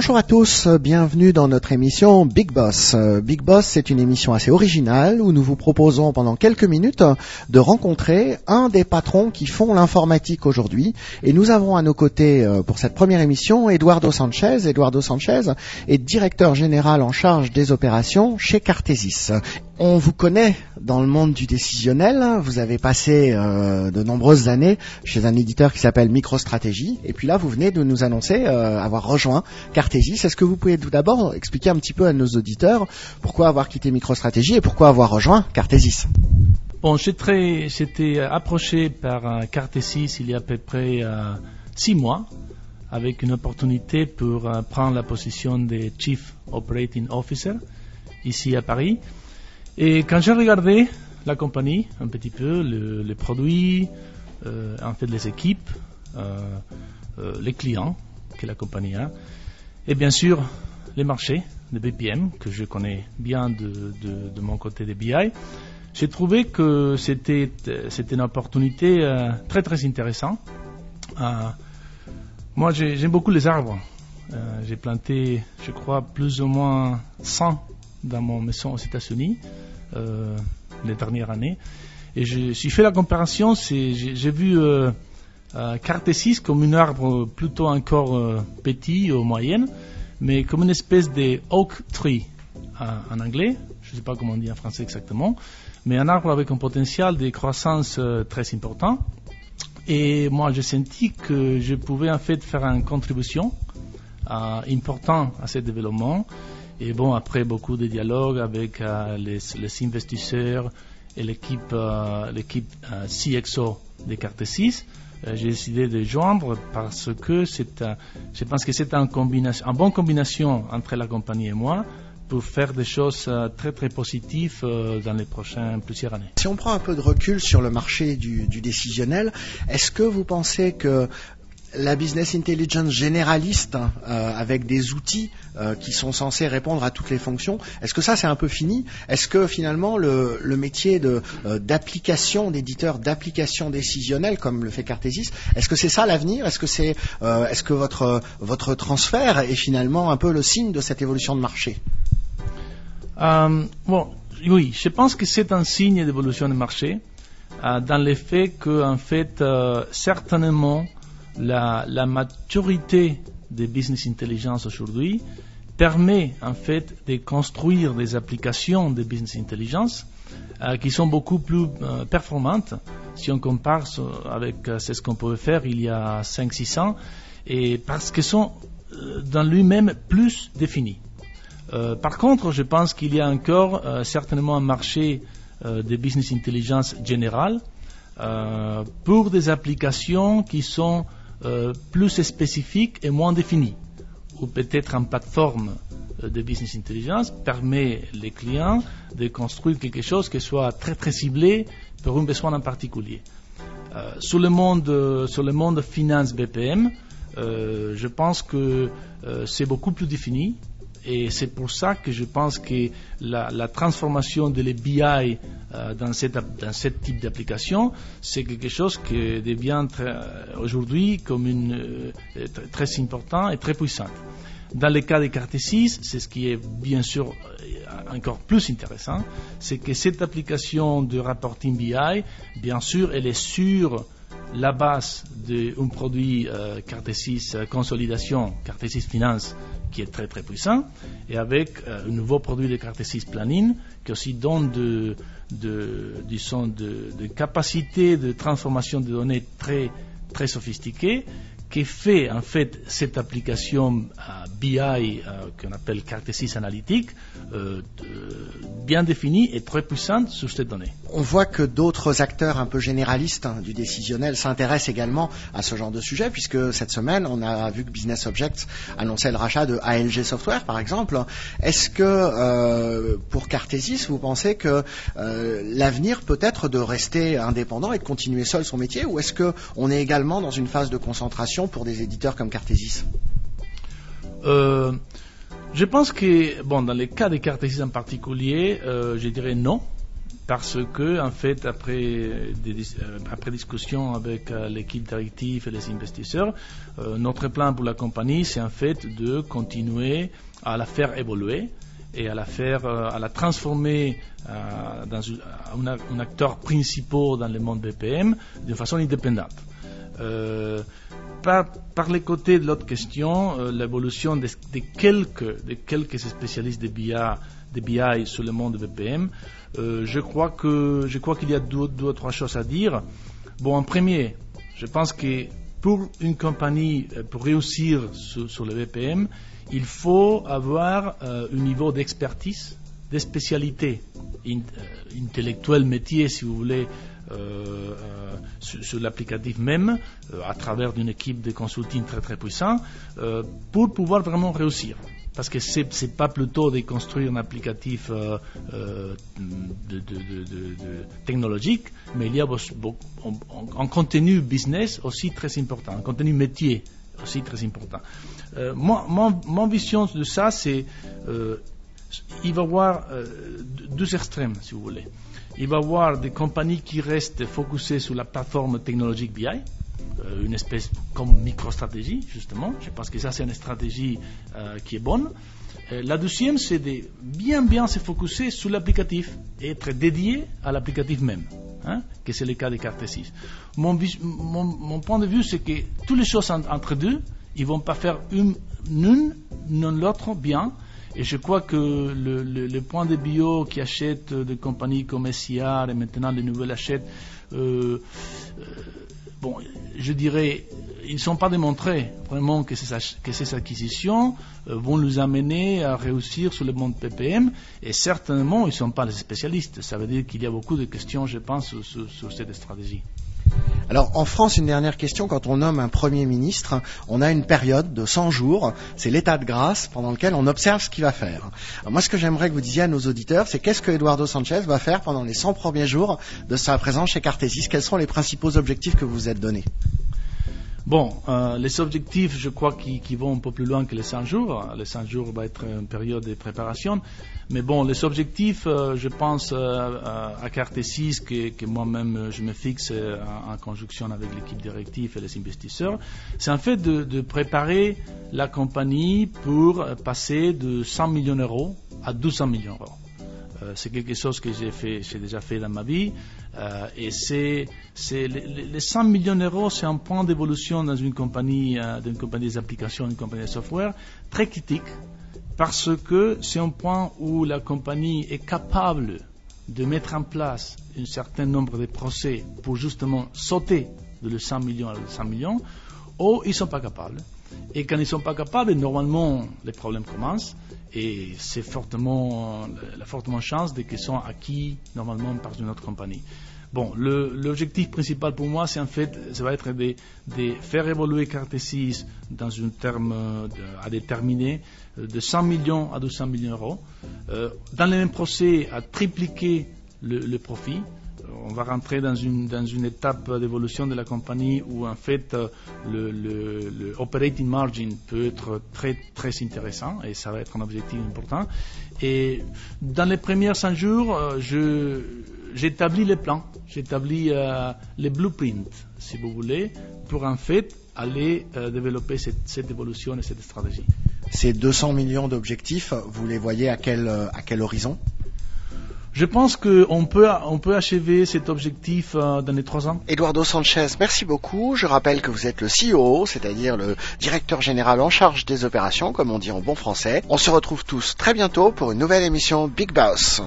Bonjour à tous, bienvenue dans notre émission Big Boss. Euh, Big Boss, c'est une émission assez originale où nous vous proposons pendant quelques minutes de rencontrer un des patrons qui font l'informatique aujourd'hui. Et nous avons à nos côtés euh, pour cette première émission Eduardo Sanchez. Eduardo Sanchez est directeur général en charge des opérations chez Cartesis. On vous connaît dans le monde du décisionnel. Vous avez passé euh, de nombreuses années chez un éditeur qui s'appelle MicroStratégie. Et puis là, vous venez de nous annoncer avoir rejoint Cartesis. Est-ce que vous pouvez tout d'abord expliquer un petit peu à nos auditeurs pourquoi avoir quitté MicroStratégie et pourquoi avoir rejoint Cartesis Bon, j'étais approché par Cartesis il y a à peu près euh, six mois avec une opportunité pour euh, prendre la position de Chief Operating Officer ici à Paris. Et quand j'ai regardé la compagnie un petit peu, les produits, euh, en fait les équipes, les clients que la compagnie a, et bien sûr, les marchés de BPM, que je connais bien de, mon côté de BI, j'ai trouvé que c'était, une opportunité euh, très très intéressante. Euh, moi, j'aime beaucoup les arbres. Euh, j'ai planté, je crois, plus ou moins 100 dans mon maison aux États-Unis les dernières années. Et je, si je fais la comparaison, j'ai, vu euh, Cartesis comme un arbre plutôt encore euh, petit ou moyenne, mais comme une espèce de oak tree euh, en anglais, je ne sais pas comment on dit en français exactement, mais un arbre avec un potentiel de croissance très important. Et moi, j'ai senti que je pouvais en fait faire une contribution importante à ce développement. Et bon, après beaucoup de dialogues avec les, les, investisseurs et l'équipe l'équipe CXO de Cartesis, euh, j'ai décidé de joindre parce que c'est, je pense que c'est un une bonne combination entre la compagnie et moi pour faire des choses euh, très très positives euh, dans les prochaines plusieurs années. Si on prend un peu de recul sur le marché du décisionnel, est-ce que vous pensez que la business intelligence généraliste euh, avec des outils euh, qui sont censés répondre à toutes les fonctions, est-ce que ça c'est un peu fini? Est-ce que finalement le, métier de, euh, d'application, d'éditeur d'application décisionnelle comme le fait Cartesis, est-ce que c'est ça l'avenir? Est-ce que c'est est-ce que votre votre transfert est finalement un peu le signe de cette évolution de marché? Bon, oui, je pense que c'est un signe d'évolution de marché dans le fait que en fait certainement la, maturité des business intelligence aujourd'hui permet en fait de construire des applications de business intelligence euh, qui sont beaucoup plus euh, performantes si on compare avec euh, ce qu'on pouvait faire il y a 5-6 ans et parce qu'elles sont dans lui-même plus définies. par contre, je pense qu'il y a encore certainement un marché de business intelligence général pour des applications qui sont euh, plus spécifique et moins défini, ou peut-être une plateforme euh, de business intelligence permet les clients de construire quelque chose qui soit très très ciblé pour un besoin en particulier. Euh, sur le monde sur le monde finance BPM, je pense que c'est beaucoup plus défini et c'est pour ça que je pense que la, transformation de BI euh, dans, cette, dans ce type d'application, c'est quelque chose qui devient aujourd'hui comme une, euh, très important et très puissant. Dans le cas des cartes 6, c'est ce qui est bien sûr euh, encore plus intéressant, c'est que cette application de reporting BI, bien sûr, elle est sur la base d'un produit euh, Consolidation, Cartesis Finance, qui est très très puissant, et avec euh, un nouveau produit de Cartesis Planning, qui aussi donne de, de, de, de capacité de transformation de données très, très sophistiquées, qui fait en fait cette application euh, BI euh, qu'on appelle Cartesis Analytique euh, bien définie et très puissante sur ces données. On voit que d'autres acteurs un peu généralistes hein, du décisionnel s'intéressent également à ce genre de sujet puisque cette semaine on a vu que Business Objects annonçait le rachat de ALG Software par exemple. Est-ce que pour Cartesis vous pensez que l'avenir peut être de rester indépendant et de continuer seul son métier ou est-ce qu'on est également dans une phase de concentration pour des éditeurs comme Cartesis euh, Je pense que, bon, dans les cas de Cartesis en particulier, euh, je dirais non, parce que, en fait, après, des, après discussion avec l'équipe directive et les investisseurs, notre plan pour la compagnie, c'est en fait de continuer à la faire évoluer et à la faire, à la transformer dans un, acteur principal dans le monde BPM de façon indépendante. Euh, par, les côtés de l'autre question, euh, l'évolution de, quelques, de quelques spécialistes de BI, de BI sur le monde de BPM, euh, je crois que je qu'il y a deux, ou trois choses à dire. Bon, en premier, je pense que pour une compagnie, pour réussir sur, le BPM, il faut avoir un niveau d'expertise, de spécialité intellectuelle, métier, si vous voulez, euh, euh, sur, l'applicatif même, euh, à travers une équipe de consulting très très puissant, pour pouvoir vraiment réussir parce que c'est n'est pas plutôt de construire un applicatif technologique, mais il y a un, contenu business aussi très important, un contenu métier aussi très important. mon, vision de ça, c'est il va y avoir deux extrêmes, si vous voulez il va y avoir des compagnies qui restent focusées sur la plateforme technologique BI, euh, une espèce comme micro-stratégie, justement. Je pense que ça, c'est une stratégie euh, qui est bonne. Euh, la deuxième, c'est de bien, bien se focuser sur l'applicatif et être dédié à l'applicatif même, hein, que c'est le cas des cartes 6. Mon, mon, point de vue, c'est que toutes les choses entre deux, ils vont pas faire une, une non l'autre bien. Et je crois que le, le, point de bio qui achètent des compagnies comme SIR et maintenant les nouvelles achètent, euh, euh, bon, je dirais, ils ne sont pas démontrés vraiment que ces, acquisitions euh, vont nous amener à réussir sur le monde PPM. Et certainement, ils ne sont pas les spécialistes. Ça veut dire qu'il y a beaucoup de questions, je pense, sur cette stratégie. Alors en France, une dernière question, quand on nomme un Premier ministre, on a une période de 100 jours, c'est l'état de grâce pendant lequel on observe ce qu'il va faire. moi, ce que j'aimerais que vous disiez à nos auditeurs, c'est qu'est-ce que Eduardo Sanchez va faire pendant les 100 premiers jours de sa présence chez Cartesis? Quels sont les principaux objectifs que vous vous êtes donnés? Bon, euh, les objectifs, je crois, qui, vont un peu plus loin que les 100 jours. Les 100 jours va être une période de préparation. Mais bon, les objectifs, euh, je pense euh, à Carte 6, que, moi-même je me fixe en, conjonction avec l'équipe directive et les investisseurs, c'est en fait de, préparer la compagnie pour passer de 100 millions d'euros à 200 millions d'euros. C'est quelque chose que j'ai déjà fait dans ma vie. Euh, et c'est, les, 100 millions d'euros, c'est un point d'évolution dans une compagnie, euh, d'une compagnie des applications, une compagnie de software, très critique, parce que c'est un point où la compagnie est capable de mettre en place un certain nombre de procès pour justement sauter de 100 millions à 100 millions, ou ils ne sont pas capables. Et quand ils ne sont pas capables, normalement, les problèmes commencent. Et c'est fortement, la fortement chance de qu'ils sont acquis normalement par une autre compagnie. Bon, l'objectif principal pour moi, c'est en fait, ça va être de, faire évoluer Carte 6 dans un terme à déterminer de 100 millions à 200 millions d'euros. Euh, dans le même procès, à tripliquer le profit on va rentrer dans une, dans une étape d'évolution de la compagnie où en fait euh, le, operating margin peut être très très intéressant et ça va être un objectif important. Et dans les premiers 100 jours, euh, je j'établis les plans, j'établis euh, les blueprints, si vous voulez, pour en fait aller développer cette, cette évolution et cette stratégie. Ces 200 millions d'objectifs, vous les voyez à quel, à quel horizon? Je pense qu'on peut, on peut achever cet objectif euh, dans les trois ans. Eduardo Sanchez, merci beaucoup. Je rappelle que vous êtes le CEO, c'est-à-dire le directeur général en charge des opérations, comme on dit en bon français. On se retrouve tous très bientôt pour une nouvelle émission Big Boss.